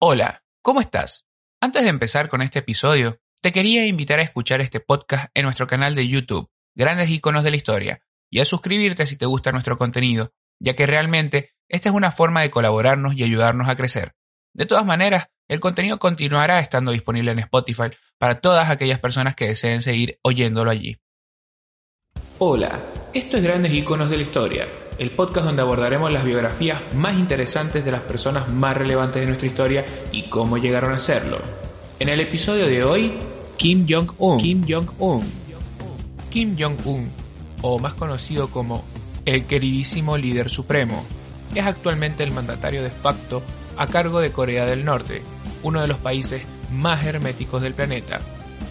Hola, ¿cómo estás? Antes de empezar con este episodio, te quería invitar a escuchar este podcast en nuestro canal de YouTube, Grandes Iconos de la Historia, y a suscribirte si te gusta nuestro contenido, ya que realmente esta es una forma de colaborarnos y ayudarnos a crecer. De todas maneras, el contenido continuará estando disponible en Spotify para todas aquellas personas que deseen seguir oyéndolo allí. Hola, esto es Grandes Iconos de la Historia, el podcast donde abordaremos las biografías más interesantes de las personas más relevantes de nuestra historia y cómo llegaron a serlo. En el episodio de hoy, Kim Jong-un. Kim Jong-un. Kim Jong-un, o más conocido como el queridísimo líder supremo, es actualmente el mandatario de facto a cargo de Corea del Norte, uno de los países más herméticos del planeta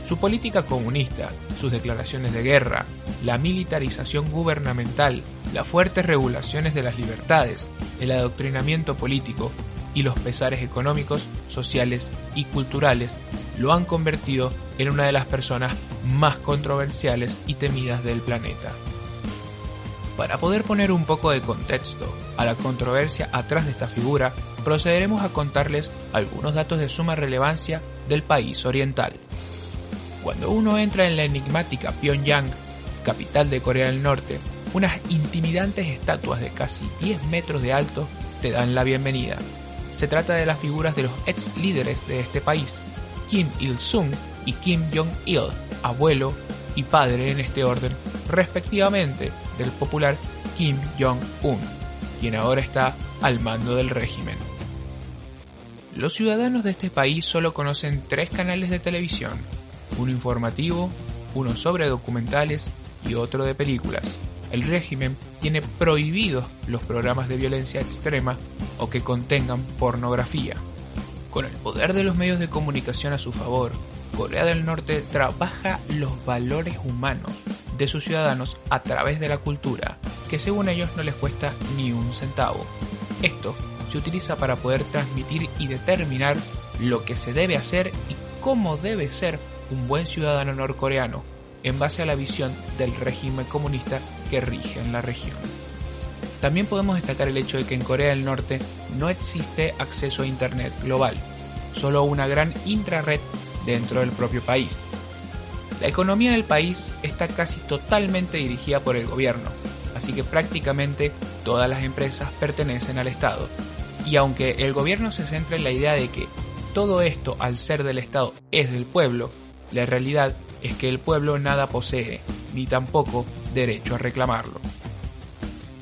su política comunista, sus declaraciones de guerra, la militarización gubernamental, las fuertes regulaciones de las libertades, el adoctrinamiento político y los pesares económicos, sociales y culturales lo han convertido en una de las personas más controversiales y temidas del planeta. Para poder poner un poco de contexto a la controversia atrás de esta figura, procederemos a contarles algunos datos de suma relevancia del país oriental. Cuando uno entra en la enigmática Pyongyang, capital de Corea del Norte, unas intimidantes estatuas de casi 10 metros de alto te dan la bienvenida. Se trata de las figuras de los ex líderes de este país, Kim Il-sung y Kim Jong-il, abuelo y padre en este orden, respectivamente del popular Kim Jong-un, quien ahora está al mando del régimen. Los ciudadanos de este país solo conocen tres canales de televisión, uno informativo, uno sobre documentales y otro de películas. El régimen tiene prohibidos los programas de violencia extrema o que contengan pornografía. Con el poder de los medios de comunicación a su favor, Corea del Norte trabaja los valores humanos de sus ciudadanos a través de la cultura, que según ellos no les cuesta ni un centavo. Esto se utiliza para poder transmitir y determinar lo que se debe hacer y cómo debe ser un buen ciudadano norcoreano en base a la visión del régimen comunista que rige en la región. También podemos destacar el hecho de que en Corea del Norte no existe acceso a Internet global, solo una gran intrared dentro del propio país. La economía del país está casi totalmente dirigida por el gobierno, así que prácticamente todas las empresas pertenecen al Estado. Y aunque el gobierno se centra en la idea de que todo esto al ser del Estado es del pueblo, la realidad es que el pueblo nada posee, ni tampoco derecho a reclamarlo.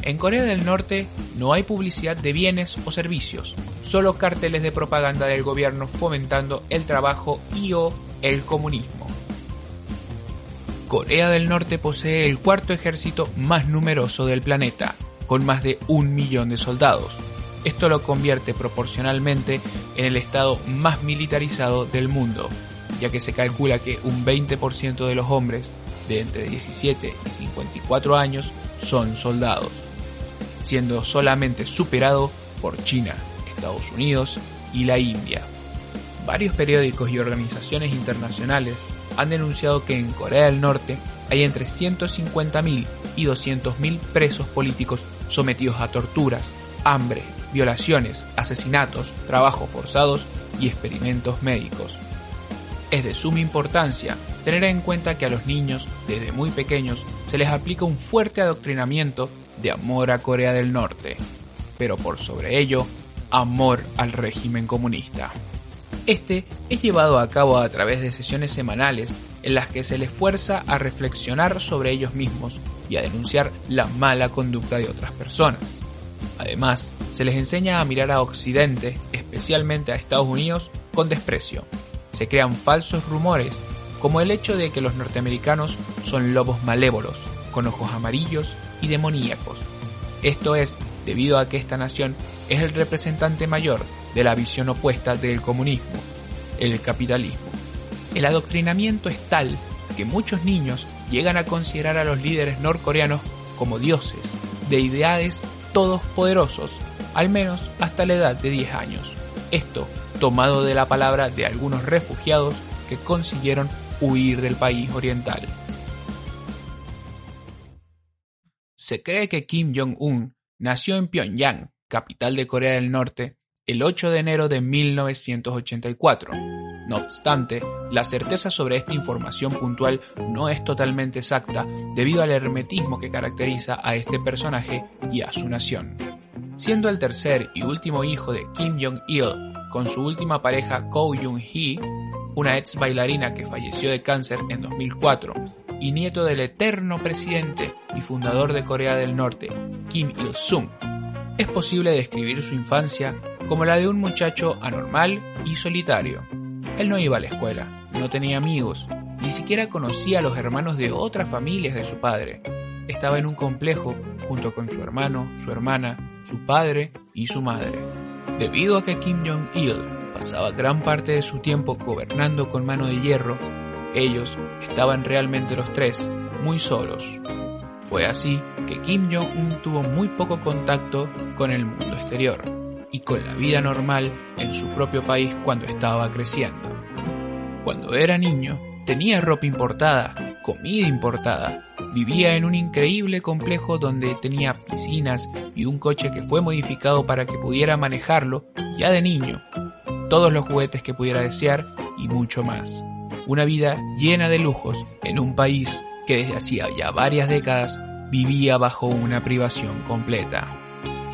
En Corea del Norte no hay publicidad de bienes o servicios, solo carteles de propaganda del gobierno fomentando el trabajo y o el comunismo. Corea del Norte posee el cuarto ejército más numeroso del planeta, con más de un millón de soldados. Esto lo convierte proporcionalmente en el estado más militarizado del mundo, ya que se calcula que un 20% de los hombres de entre 17 y 54 años son soldados, siendo solamente superado por China, Estados Unidos y la India. Varios periódicos y organizaciones internacionales han denunciado que en Corea del Norte hay entre 150.000 y 200.000 presos políticos sometidos a torturas, hambre, violaciones, asesinatos, trabajos forzados y experimentos médicos. Es de suma importancia tener en cuenta que a los niños, desde muy pequeños, se les aplica un fuerte adoctrinamiento de amor a Corea del Norte, pero por sobre ello, amor al régimen comunista. Este es llevado a cabo a través de sesiones semanales en las que se les fuerza a reflexionar sobre ellos mismos y a denunciar la mala conducta de otras personas. Además, se les enseña a mirar a Occidente, especialmente a Estados Unidos, con desprecio, se crean falsos rumores, como el hecho de que los norteamericanos son lobos malévolos, con ojos amarillos y demoníacos. Esto es debido a que esta nación es el representante mayor de la visión opuesta del comunismo, el capitalismo. El adoctrinamiento es tal que muchos niños llegan a considerar a los líderes norcoreanos como dioses, deidades todos poderosos, al menos hasta la edad de 10 años. Esto tomado de la palabra de algunos refugiados que consiguieron huir del país oriental. Se cree que Kim Jong-un nació en Pyongyang, capital de Corea del Norte, el 8 de enero de 1984. No obstante, la certeza sobre esta información puntual no es totalmente exacta debido al hermetismo que caracteriza a este personaje y a su nación. Siendo el tercer y último hijo de Kim Jong-il con su última pareja Ko Jung-hee, una ex bailarina que falleció de cáncer en 2004, y nieto del eterno presidente y fundador de Corea del Norte, Kim Il-sung, es posible describir su infancia como la de un muchacho anormal y solitario. Él no iba a la escuela, no tenía amigos, ni siquiera conocía a los hermanos de otras familias de su padre. Estaba en un complejo junto con su hermano, su hermana, su padre y su madre. Debido a que Kim Jong-il pasaba gran parte de su tiempo gobernando con mano de hierro, ellos estaban realmente los tres muy solos. Fue así que Kim Jong-un tuvo muy poco contacto con el mundo exterior y con la vida normal en su propio país cuando estaba creciendo. Cuando era niño, tenía ropa importada, comida importada, vivía en un increíble complejo donde tenía piscinas y un coche que fue modificado para que pudiera manejarlo ya de niño, todos los juguetes que pudiera desear y mucho más. Una vida llena de lujos en un país que desde hacía ya varias décadas vivía bajo una privación completa.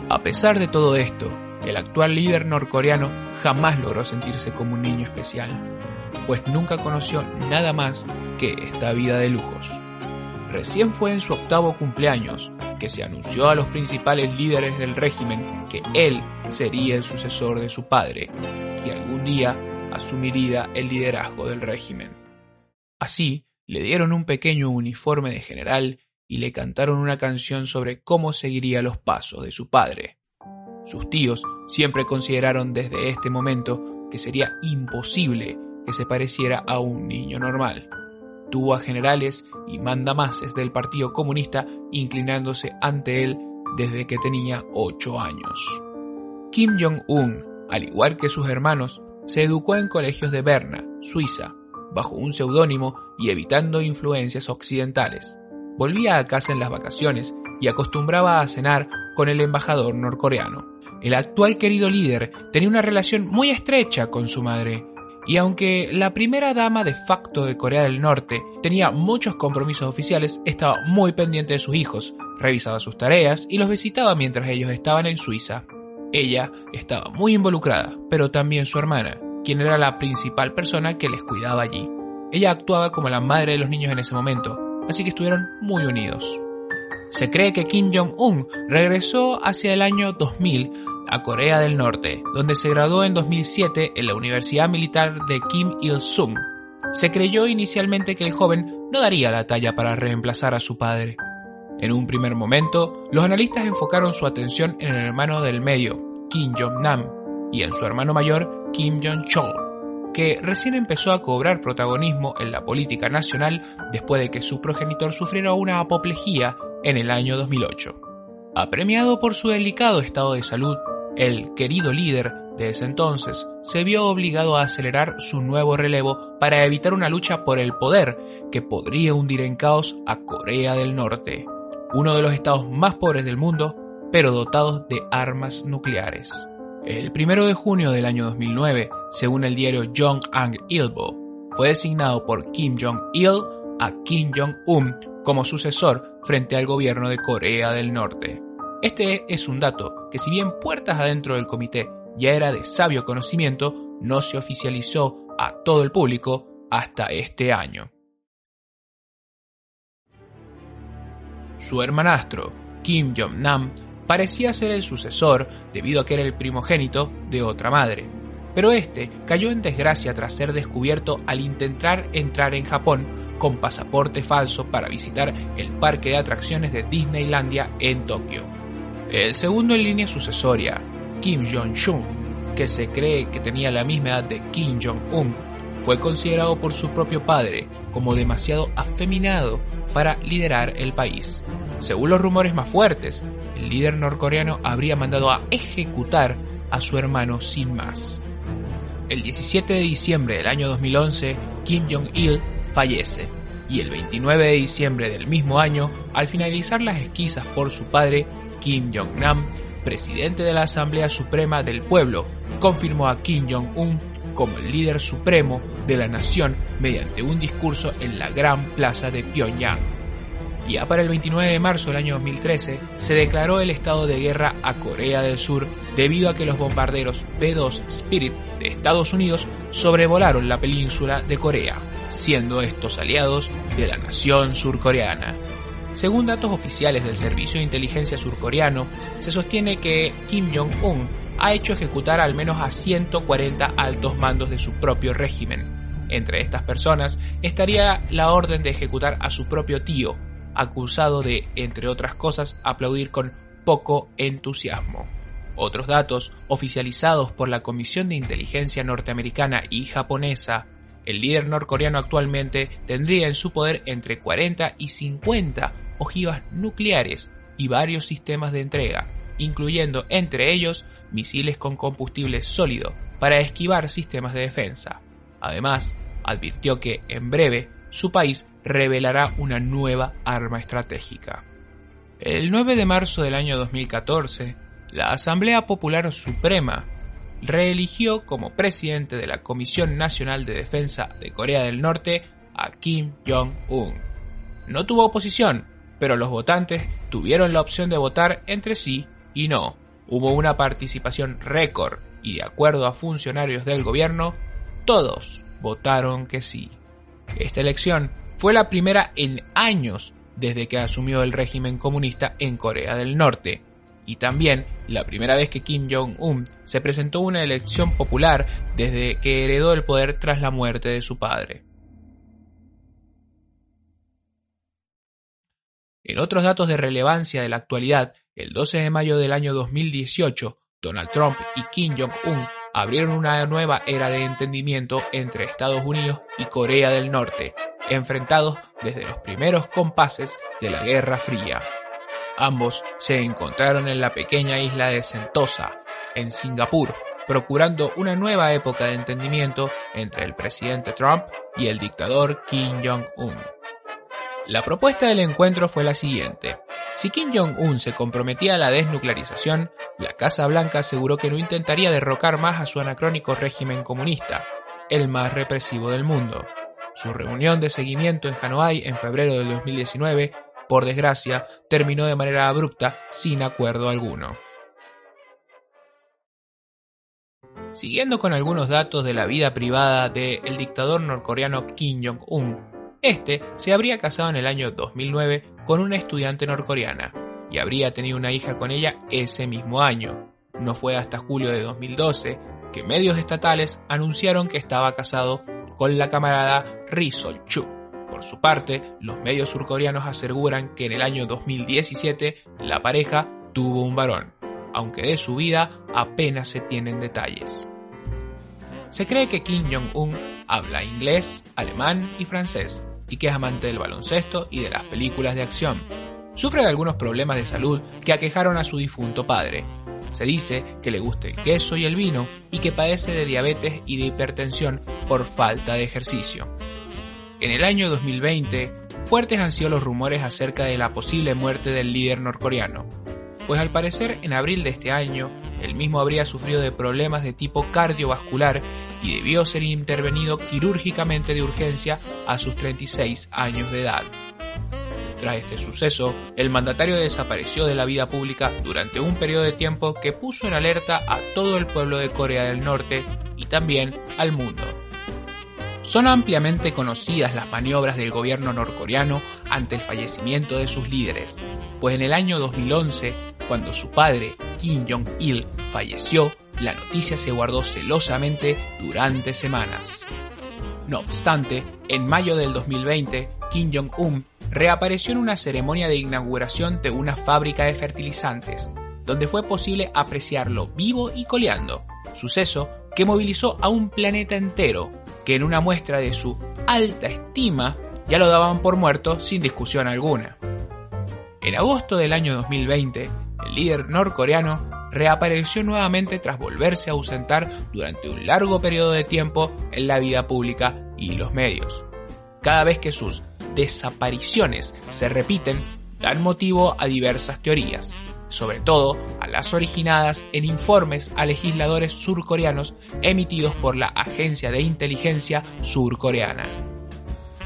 A pesar de todo esto, el actual líder norcoreano jamás logró sentirse como un niño especial, pues nunca conoció nada más que esta vida de lujos. Recién fue en su octavo cumpleaños que se anunció a los principales líderes del régimen que él sería el sucesor de su padre, y algún día asumiría el liderazgo del régimen. Así, le dieron un pequeño uniforme de general y le cantaron una canción sobre cómo seguiría los pasos de su padre. Sus tíos siempre consideraron desde este momento que sería imposible que se pareciera a un niño normal. Tuvo a generales y mandamases del Partido Comunista inclinándose ante él desde que tenía 8 años. Kim Jong-un, al igual que sus hermanos, se educó en colegios de Berna, Suiza, bajo un seudónimo y evitando influencias occidentales. Volvía a casa en las vacaciones y acostumbraba a cenar con el embajador norcoreano. El actual querido líder tenía una relación muy estrecha con su madre, y aunque la primera dama de facto de Corea del Norte tenía muchos compromisos oficiales, estaba muy pendiente de sus hijos, revisaba sus tareas y los visitaba mientras ellos estaban en Suiza. Ella estaba muy involucrada, pero también su hermana, quien era la principal persona que les cuidaba allí. Ella actuaba como la madre de los niños en ese momento, así que estuvieron muy unidos. Se cree que Kim Jong-un regresó hacia el año 2000 a Corea del Norte, donde se graduó en 2007 en la Universidad Militar de Kim Il-sung. Se creyó inicialmente que el joven no daría la talla para reemplazar a su padre, en un primer momento, los analistas enfocaron su atención en el hermano del medio, Kim Jong-nam, y en su hermano mayor, Kim Jong-chol, que recién empezó a cobrar protagonismo en la política nacional después de que su progenitor sufriera una apoplejía en el año 2008. Apremiado por su delicado estado de salud, el querido líder de ese entonces se vio obligado a acelerar su nuevo relevo para evitar una lucha por el poder que podría hundir en caos a Corea del Norte uno de los estados más pobres del mundo, pero dotados de armas nucleares. El 1 de junio del año 2009, según el diario Jong-Ang Ilbo, fue designado por Kim Jong-il a Kim Jong-un como sucesor frente al gobierno de Corea del Norte. Este es un dato que si bien puertas adentro del comité ya era de sabio conocimiento, no se oficializó a todo el público hasta este año. Su hermanastro, Kim Jong-nam, parecía ser el sucesor debido a que era el primogénito de otra madre. Pero este cayó en desgracia tras ser descubierto al intentar entrar en Japón con pasaporte falso para visitar el parque de atracciones de Disneylandia en Tokio. El segundo en línea sucesoria, Kim Jong-un, que se cree que tenía la misma edad de Kim Jong-un, fue considerado por su propio padre como demasiado afeminado para liderar el país. Según los rumores más fuertes, el líder norcoreano habría mandado a ejecutar a su hermano sin más. El 17 de diciembre del año 2011, Kim Jong-il fallece y el 29 de diciembre del mismo año, al finalizar las esquizas por su padre, Kim Jong-nam, presidente de la Asamblea Suprema del Pueblo, confirmó a Kim Jong-un como el líder supremo de la nación mediante un discurso en la Gran Plaza de Pyongyang. Ya para el 29 de marzo del año 2013 se declaró el estado de guerra a Corea del Sur debido a que los bombarderos B-2 Spirit de Estados Unidos sobrevolaron la península de Corea, siendo estos aliados de la nación surcoreana. Según datos oficiales del Servicio de Inteligencia surcoreano, se sostiene que Kim Jong-un ha hecho ejecutar al menos a 140 altos mandos de su propio régimen. Entre estas personas estaría la orden de ejecutar a su propio tío, acusado de, entre otras cosas, aplaudir con poco entusiasmo. Otros datos, oficializados por la Comisión de Inteligencia norteamericana y japonesa, el líder norcoreano actualmente tendría en su poder entre 40 y 50 ojivas nucleares y varios sistemas de entrega, incluyendo entre ellos misiles con combustible sólido para esquivar sistemas de defensa. Además, advirtió que en breve su país revelará una nueva arma estratégica. El 9 de marzo del año 2014, la Asamblea Popular Suprema reeligió como presidente de la Comisión Nacional de Defensa de Corea del Norte a Kim Jong-un. No tuvo oposición, pero los votantes tuvieron la opción de votar entre sí y no. Hubo una participación récord y de acuerdo a funcionarios del gobierno, todos votaron que sí. Esta elección fue la primera en años desde que asumió el régimen comunista en Corea del Norte, y también la primera vez que Kim Jong-un se presentó a una elección popular desde que heredó el poder tras la muerte de su padre. En otros datos de relevancia de la actualidad, el 12 de mayo del año 2018, Donald Trump y Kim Jong-un abrieron una nueva era de entendimiento entre Estados Unidos y Corea del Norte, enfrentados desde los primeros compases de la Guerra Fría. Ambos se encontraron en la pequeña isla de Sentosa, en Singapur, procurando una nueva época de entendimiento entre el presidente Trump y el dictador Kim Jong-un. La propuesta del encuentro fue la siguiente. Si Kim Jong-un se comprometía a la desnuclearización, la Casa Blanca aseguró que no intentaría derrocar más a su anacrónico régimen comunista, el más represivo del mundo. Su reunión de seguimiento en Hanoi en febrero del 2019, por desgracia, terminó de manera abrupta, sin acuerdo alguno. Siguiendo con algunos datos de la vida privada del dictador norcoreano Kim Jong-un, este se habría casado en el año 2009 con una estudiante norcoreana y habría tenido una hija con ella ese mismo año. No fue hasta julio de 2012 que medios estatales anunciaron que estaba casado con la camarada Ri Sol-chu. Por su parte, los medios surcoreanos aseguran que en el año 2017 la pareja tuvo un varón, aunque de su vida apenas se tienen detalles. Se cree que Kim Jong-un habla inglés, alemán y francés, y que es amante del baloncesto y de las películas de acción. Sufre de algunos problemas de salud que aquejaron a su difunto padre. Se dice que le gusta el queso y el vino y que padece de diabetes y de hipertensión por falta de ejercicio. En el año 2020, fuertes han sido los rumores acerca de la posible muerte del líder norcoreano, pues al parecer en abril de este año el mismo habría sufrido de problemas de tipo cardiovascular y debió ser intervenido quirúrgicamente de urgencia a sus 36 años de edad. Tras este suceso, el mandatario desapareció de la vida pública durante un periodo de tiempo que puso en alerta a todo el pueblo de Corea del Norte y también al mundo. Son ampliamente conocidas las maniobras del gobierno norcoreano ante el fallecimiento de sus líderes, pues en el año 2011, cuando su padre, Kim Jong-il, falleció, la noticia se guardó celosamente durante semanas. No obstante, en mayo del 2020, Kim Jong-un reapareció en una ceremonia de inauguración de una fábrica de fertilizantes, donde fue posible apreciarlo vivo y coleando, suceso que movilizó a un planeta entero, que en una muestra de su alta estima ya lo daban por muerto sin discusión alguna. En agosto del año 2020, el líder norcoreano reapareció nuevamente tras volverse a ausentar durante un largo periodo de tiempo en la vida pública y los medios. Cada vez que sus desapariciones se repiten, dan motivo a diversas teorías. sobre todo a las originadas en informes a legisladores surcoreanos emitidos por la Agencia de Inteligencia Surcoreana.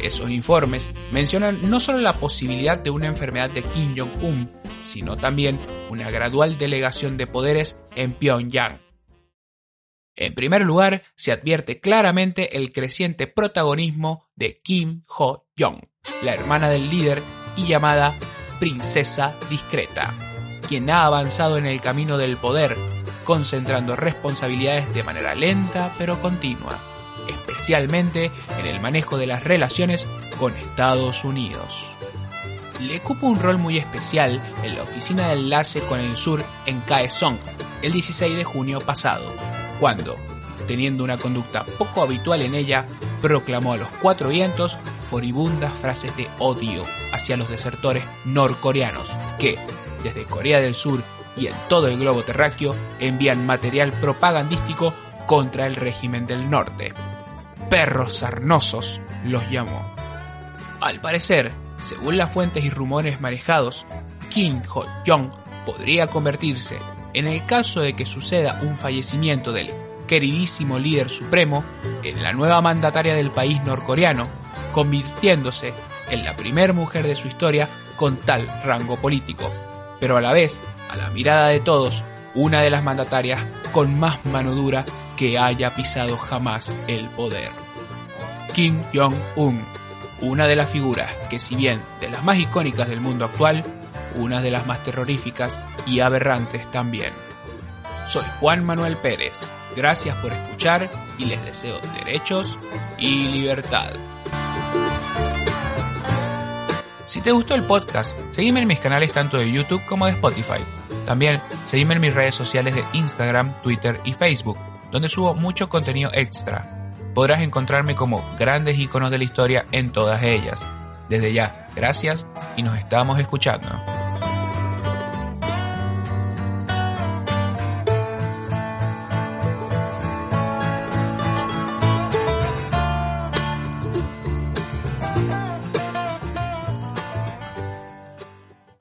Esos informes mencionan no solo la posibilidad de una enfermedad de Kim Jong-un, sino también una gradual delegación de poderes en Pyongyang. En primer lugar, se advierte claramente el creciente protagonismo de Kim Ho-jong, la hermana del líder y llamada princesa discreta, quien ha avanzado en el camino del poder, concentrando responsabilidades de manera lenta pero continua, especialmente en el manejo de las relaciones con Estados Unidos. Le ocupa un rol muy especial en la oficina de enlace con el sur en Kaesong el 16 de junio pasado, cuando, teniendo una conducta poco habitual en ella, proclamó a los cuatro vientos furibundas frases de odio hacia los desertores norcoreanos que, desde Corea del Sur y en todo el globo terráqueo, envían material propagandístico contra el régimen del norte. Perros sarnosos los llamó. Al parecer, según las fuentes y rumores manejados, Kim Ho-jong podría convertirse en el caso de que suceda un fallecimiento del queridísimo líder supremo, en la nueva mandataria del país norcoreano, convirtiéndose en la primera mujer de su historia con tal rango político, pero a la vez, a la mirada de todos, una de las mandatarias con más mano dura que haya pisado jamás el poder. Kim Jong-un, una de las figuras que si bien de las más icónicas del mundo actual, una de las más terroríficas y aberrantes también. Soy Juan Manuel Pérez, gracias por escuchar y les deseo derechos y libertad. Si te gustó el podcast, seguime en mis canales tanto de YouTube como de Spotify. También seguime en mis redes sociales de Instagram, Twitter y Facebook, donde subo mucho contenido extra. Podrás encontrarme como grandes iconos de la historia en todas ellas. Desde ya, gracias y nos estamos escuchando.